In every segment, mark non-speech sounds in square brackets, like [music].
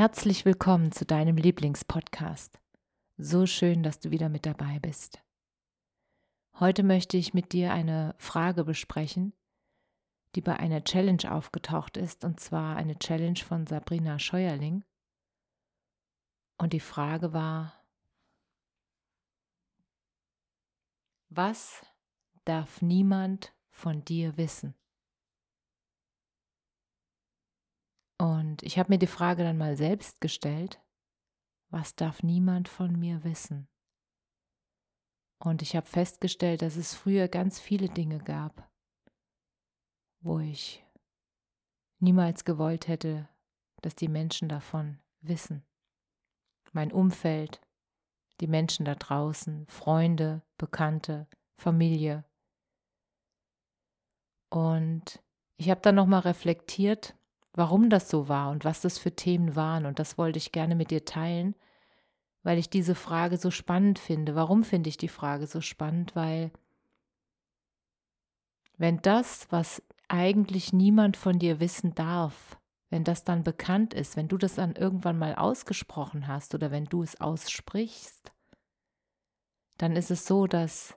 Herzlich willkommen zu deinem Lieblingspodcast. So schön, dass du wieder mit dabei bist. Heute möchte ich mit dir eine Frage besprechen, die bei einer Challenge aufgetaucht ist, und zwar eine Challenge von Sabrina Scheuerling. Und die Frage war, was darf niemand von dir wissen? Und ich habe mir die Frage dann mal selbst gestellt, was darf niemand von mir wissen? Und ich habe festgestellt, dass es früher ganz viele Dinge gab, wo ich niemals gewollt hätte, dass die Menschen davon wissen. Mein Umfeld, die Menschen da draußen, Freunde, Bekannte, Familie. Und ich habe dann nochmal reflektiert, warum das so war und was das für Themen waren. Und das wollte ich gerne mit dir teilen, weil ich diese Frage so spannend finde. Warum finde ich die Frage so spannend? Weil wenn das, was eigentlich niemand von dir wissen darf, wenn das dann bekannt ist, wenn du das dann irgendwann mal ausgesprochen hast oder wenn du es aussprichst, dann ist es so, dass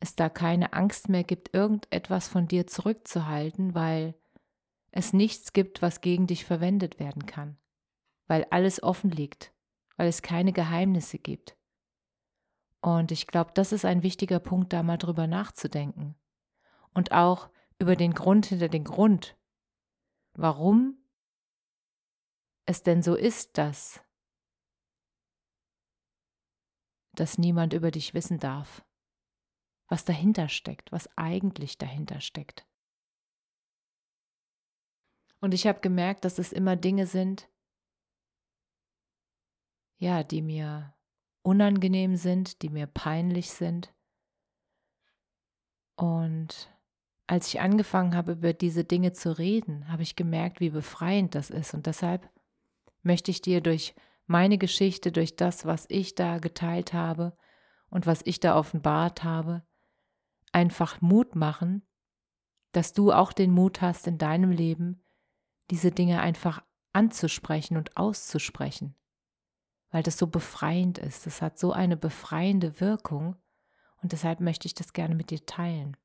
es da keine Angst mehr gibt, irgendetwas von dir zurückzuhalten, weil es nichts gibt, was gegen dich verwendet werden kann, weil alles offen liegt, weil es keine Geheimnisse gibt. Und ich glaube, das ist ein wichtiger Punkt, da mal drüber nachzudenken. Und auch über den Grund hinter den Grund, warum es denn so ist, dass, dass niemand über dich wissen darf, was dahinter steckt, was eigentlich dahinter steckt. Und ich habe gemerkt, dass es immer Dinge sind, ja, die mir unangenehm sind, die mir peinlich sind. Und als ich angefangen habe, über diese Dinge zu reden, habe ich gemerkt, wie befreiend das ist. Und deshalb möchte ich dir durch meine Geschichte, durch das, was ich da geteilt habe und was ich da offenbart habe, einfach Mut machen, dass du auch den Mut hast in deinem Leben, diese Dinge einfach anzusprechen und auszusprechen, weil das so befreiend ist. Das hat so eine befreiende Wirkung und deshalb möchte ich das gerne mit dir teilen.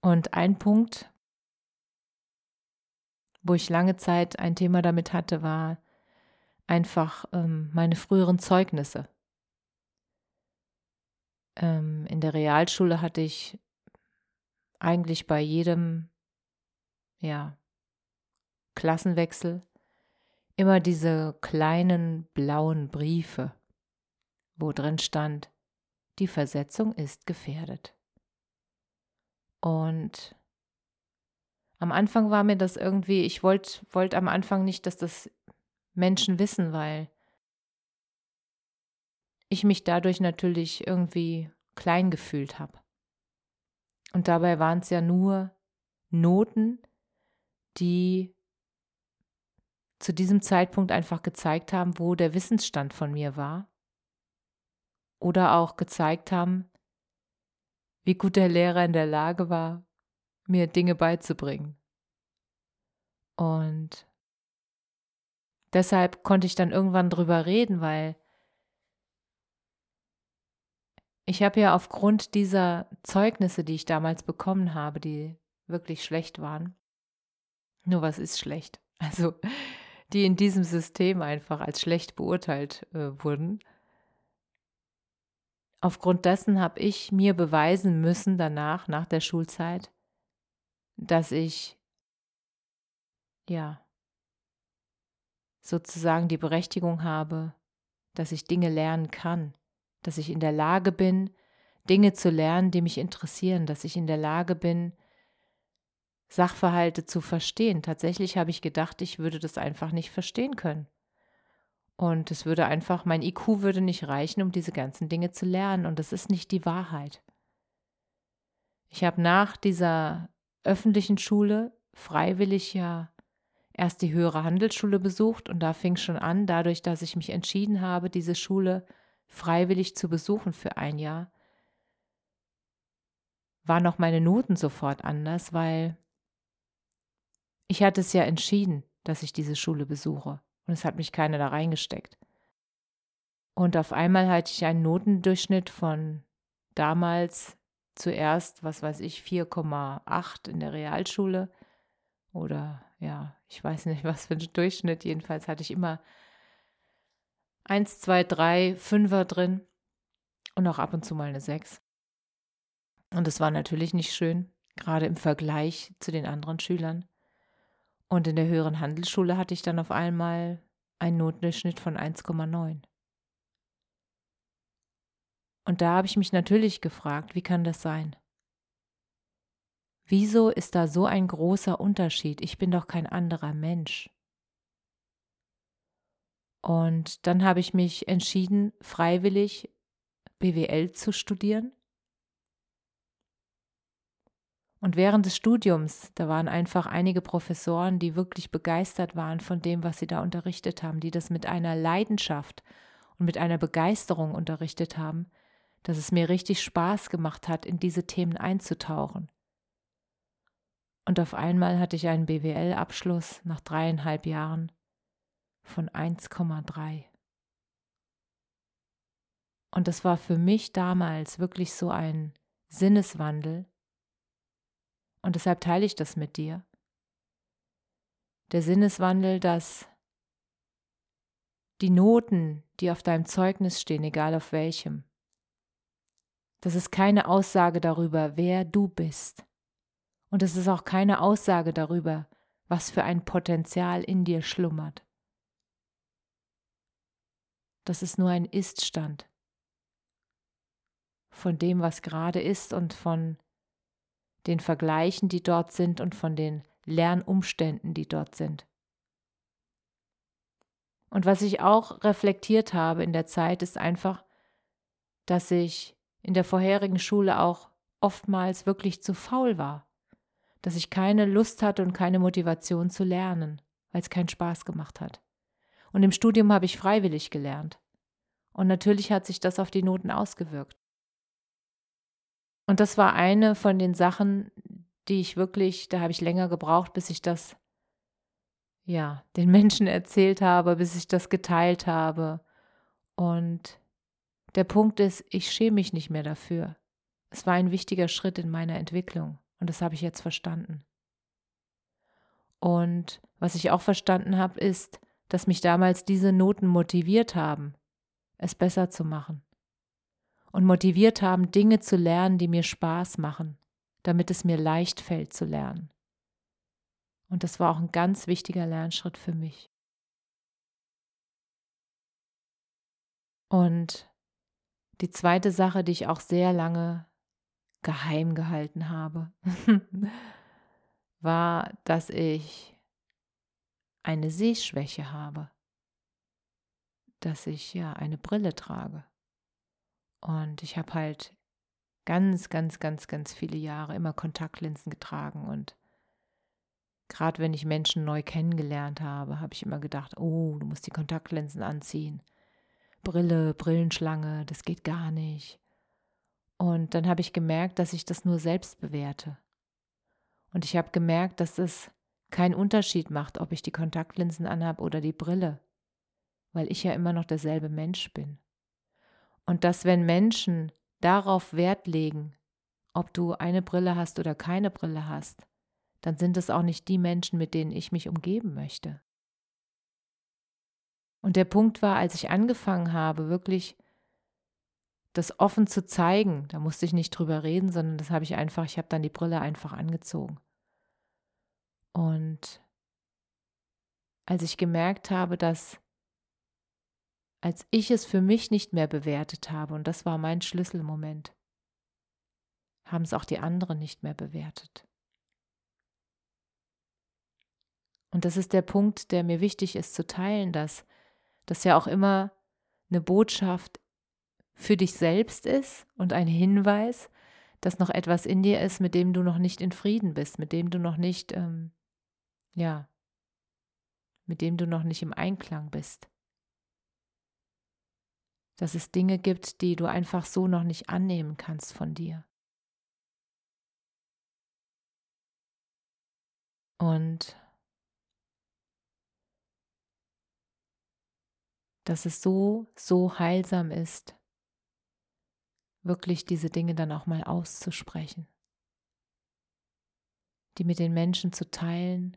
Und ein Punkt, wo ich lange Zeit ein Thema damit hatte, war einfach ähm, meine früheren Zeugnisse. Ähm, in der Realschule hatte ich eigentlich bei jedem, ja, Klassenwechsel immer diese kleinen blauen Briefe, wo drin stand, die Versetzung ist gefährdet. Und am Anfang war mir das irgendwie, ich wollte wollt am Anfang nicht, dass das Menschen wissen, weil ich mich dadurch natürlich irgendwie klein gefühlt habe. Und dabei waren es ja nur Noten, die zu diesem Zeitpunkt einfach gezeigt haben, wo der Wissensstand von mir war. Oder auch gezeigt haben, wie gut der Lehrer in der Lage war, mir Dinge beizubringen. Und deshalb konnte ich dann irgendwann drüber reden, weil ich habe ja aufgrund dieser Zeugnisse, die ich damals bekommen habe, die wirklich schlecht waren, nur was ist schlecht? Also die in diesem System einfach als schlecht beurteilt äh, wurden. Aufgrund dessen habe ich mir beweisen müssen danach, nach der Schulzeit, dass ich, ja, sozusagen die Berechtigung habe, dass ich Dinge lernen kann, dass ich in der Lage bin, Dinge zu lernen, die mich interessieren, dass ich in der Lage bin, Sachverhalte zu verstehen. Tatsächlich habe ich gedacht, ich würde das einfach nicht verstehen können. Und es würde einfach, mein IQ würde nicht reichen, um diese ganzen Dinge zu lernen. Und das ist nicht die Wahrheit. Ich habe nach dieser öffentlichen Schule freiwillig ja erst die höhere Handelsschule besucht und da fing schon an, dadurch, dass ich mich entschieden habe, diese Schule freiwillig zu besuchen für ein Jahr, waren auch meine Noten sofort anders, weil ich hatte es ja entschieden, dass ich diese Schule besuche und es hat mich keiner da reingesteckt. Und auf einmal hatte ich einen Notendurchschnitt von damals zuerst, was weiß ich, 4,8 in der Realschule oder ja, ich weiß nicht, [laughs] was für ein Durchschnitt. Jedenfalls hatte ich immer 1, 2, 3, 5er drin und auch ab und zu mal eine 6. Und das war natürlich nicht schön, gerade im Vergleich zu den anderen Schülern. Und in der höheren Handelsschule hatte ich dann auf einmal einen Notendurchschnitt von 1,9. Und da habe ich mich natürlich gefragt, wie kann das sein? Wieso ist da so ein großer Unterschied? Ich bin doch kein anderer Mensch. Und dann habe ich mich entschieden, freiwillig BWL zu studieren. Und während des Studiums, da waren einfach einige Professoren, die wirklich begeistert waren von dem, was sie da unterrichtet haben, die das mit einer Leidenschaft und mit einer Begeisterung unterrichtet haben, dass es mir richtig Spaß gemacht hat, in diese Themen einzutauchen. Und auf einmal hatte ich einen BWL-Abschluss nach dreieinhalb Jahren von 1,3. Und das war für mich damals wirklich so ein Sinneswandel. Und deshalb teile ich das mit dir. Der Sinneswandel, dass die Noten, die auf deinem Zeugnis stehen, egal auf welchem, das ist keine Aussage darüber, wer du bist. Und es ist auch keine Aussage darüber, was für ein Potenzial in dir schlummert. Das ist nur ein Iststand von dem, was gerade ist und von den Vergleichen, die dort sind und von den Lernumständen, die dort sind. Und was ich auch reflektiert habe in der Zeit, ist einfach, dass ich in der vorherigen Schule auch oftmals wirklich zu faul war dass ich keine Lust hatte und keine Motivation zu lernen, weil es keinen Spaß gemacht hat. Und im Studium habe ich freiwillig gelernt. Und natürlich hat sich das auf die Noten ausgewirkt. Und das war eine von den Sachen, die ich wirklich, da habe ich länger gebraucht, bis ich das, ja, den [laughs] Menschen erzählt habe, bis ich das geteilt habe. Und der Punkt ist, ich schäme mich nicht mehr dafür. Es war ein wichtiger Schritt in meiner Entwicklung. Und das habe ich jetzt verstanden. Und was ich auch verstanden habe, ist, dass mich damals diese Noten motiviert haben, es besser zu machen. Und motiviert haben, Dinge zu lernen, die mir Spaß machen, damit es mir leicht fällt zu lernen. Und das war auch ein ganz wichtiger Lernschritt für mich. Und die zweite Sache, die ich auch sehr lange geheim gehalten habe, [laughs] war, dass ich eine Sehschwäche habe, dass ich ja eine Brille trage. Und ich habe halt ganz, ganz, ganz, ganz viele Jahre immer Kontaktlinsen getragen und gerade wenn ich Menschen neu kennengelernt habe, habe ich immer gedacht, oh, du musst die Kontaktlinsen anziehen. Brille, Brillenschlange, das geht gar nicht. Und dann habe ich gemerkt, dass ich das nur selbst bewerte. Und ich habe gemerkt, dass es keinen Unterschied macht, ob ich die Kontaktlinsen anhabe oder die Brille, weil ich ja immer noch derselbe Mensch bin. Und dass wenn Menschen darauf Wert legen, ob du eine Brille hast oder keine Brille hast, dann sind es auch nicht die Menschen, mit denen ich mich umgeben möchte. Und der Punkt war, als ich angefangen habe, wirklich das offen zu zeigen. Da musste ich nicht drüber reden, sondern das habe ich einfach, ich habe dann die Brille einfach angezogen. Und als ich gemerkt habe, dass als ich es für mich nicht mehr bewertet habe, und das war mein Schlüsselmoment, haben es auch die anderen nicht mehr bewertet. Und das ist der Punkt, der mir wichtig ist zu teilen, dass das ja auch immer eine Botschaft für dich selbst ist und ein Hinweis, dass noch etwas in dir ist, mit dem du noch nicht in Frieden bist, mit dem du noch nicht, ähm, ja, mit dem du noch nicht im Einklang bist. Dass es Dinge gibt, die du einfach so noch nicht annehmen kannst von dir. Und dass es so, so heilsam ist, wirklich diese Dinge dann auch mal auszusprechen, die mit den Menschen zu teilen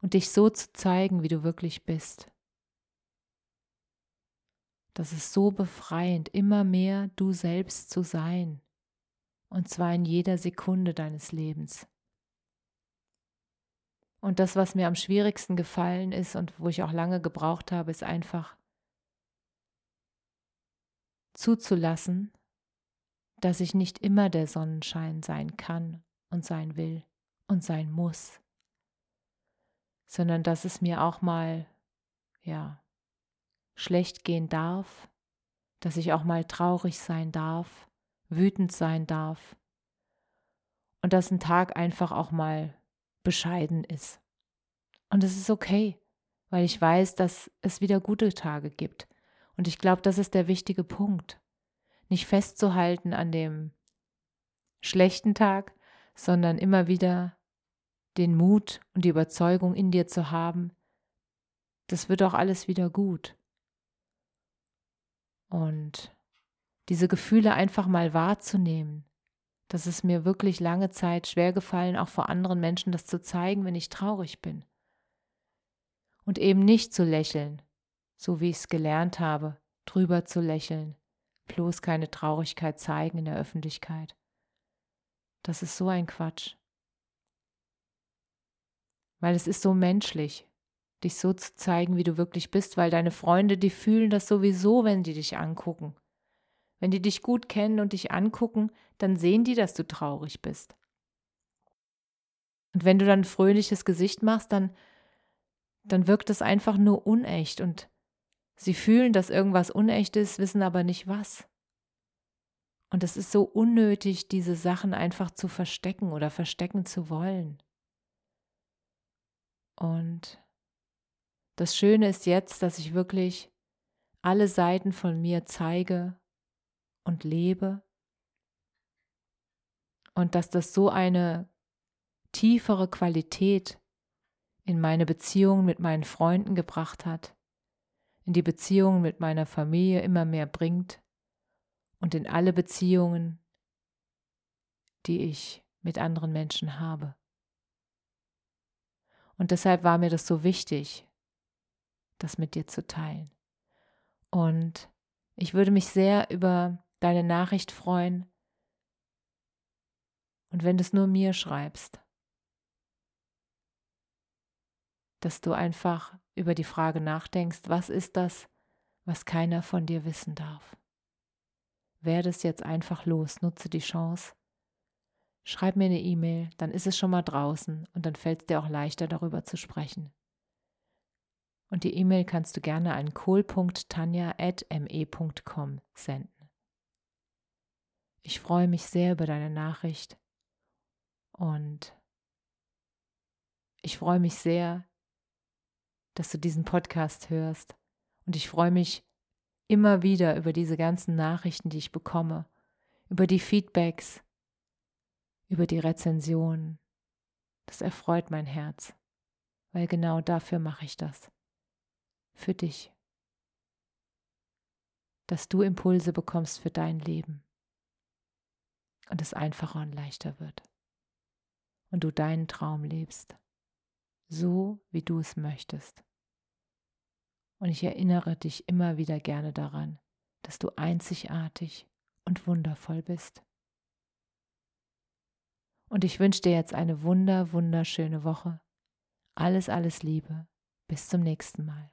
und dich so zu zeigen, wie du wirklich bist. Das ist so befreiend, immer mehr du selbst zu sein, und zwar in jeder Sekunde deines Lebens. Und das, was mir am schwierigsten gefallen ist und wo ich auch lange gebraucht habe, ist einfach zuzulassen, dass ich nicht immer der Sonnenschein sein kann und sein will und sein muss, sondern dass es mir auch mal, ja, schlecht gehen darf, dass ich auch mal traurig sein darf, wütend sein darf und dass ein Tag einfach auch mal bescheiden ist. Und es ist okay, weil ich weiß, dass es wieder gute Tage gibt und ich glaube, das ist der wichtige Punkt. Nicht festzuhalten an dem schlechten Tag, sondern immer wieder den Mut und die Überzeugung in dir zu haben, das wird auch alles wieder gut. Und diese Gefühle einfach mal wahrzunehmen. Das ist mir wirklich lange Zeit schwer gefallen, auch vor anderen Menschen das zu zeigen, wenn ich traurig bin. Und eben nicht zu lächeln, so wie ich es gelernt habe, drüber zu lächeln, bloß keine Traurigkeit zeigen in der Öffentlichkeit. Das ist so ein Quatsch. Weil es ist so menschlich, dich so zu zeigen, wie du wirklich bist, weil deine Freunde, die fühlen das sowieso, wenn die dich angucken. Wenn die dich gut kennen und dich angucken, dann sehen die, dass du traurig bist. Und wenn du dann ein fröhliches Gesicht machst, dann, dann wirkt es einfach nur unecht und Sie fühlen, dass irgendwas unecht ist, wissen aber nicht was. Und es ist so unnötig, diese Sachen einfach zu verstecken oder verstecken zu wollen. Und das Schöne ist jetzt, dass ich wirklich alle Seiten von mir zeige und lebe und dass das so eine tiefere Qualität in meine Beziehungen mit meinen Freunden gebracht hat, in die Beziehungen mit meiner Familie immer mehr bringt und in alle Beziehungen, die ich mit anderen Menschen habe. Und deshalb war mir das so wichtig, das mit dir zu teilen. Und ich würde mich sehr über deine Nachricht freuen. Und wenn du es nur mir schreibst, dass du einfach über die Frage nachdenkst, was ist das, was keiner von dir wissen darf. Werde es jetzt einfach los, nutze die Chance. Schreib mir eine E-Mail, dann ist es schon mal draußen und dann fällt es dir auch leichter, darüber zu sprechen. Und die E-Mail kannst du gerne an kohl.tanja.me.com senden. Ich freue mich sehr über deine Nachricht und ich freue mich sehr, dass du diesen Podcast hörst. Und ich freue mich immer wieder über diese ganzen Nachrichten, die ich bekomme, über die Feedbacks, über die Rezensionen. Das erfreut mein Herz, weil genau dafür mache ich das. Für dich. Dass du Impulse bekommst für dein Leben und es einfacher und leichter wird und du deinen Traum lebst so wie du es möchtest. Und ich erinnere dich immer wieder gerne daran, dass du einzigartig und wundervoll bist. Und ich wünsche dir jetzt eine wunder, wunderschöne Woche. Alles, alles Liebe. Bis zum nächsten Mal.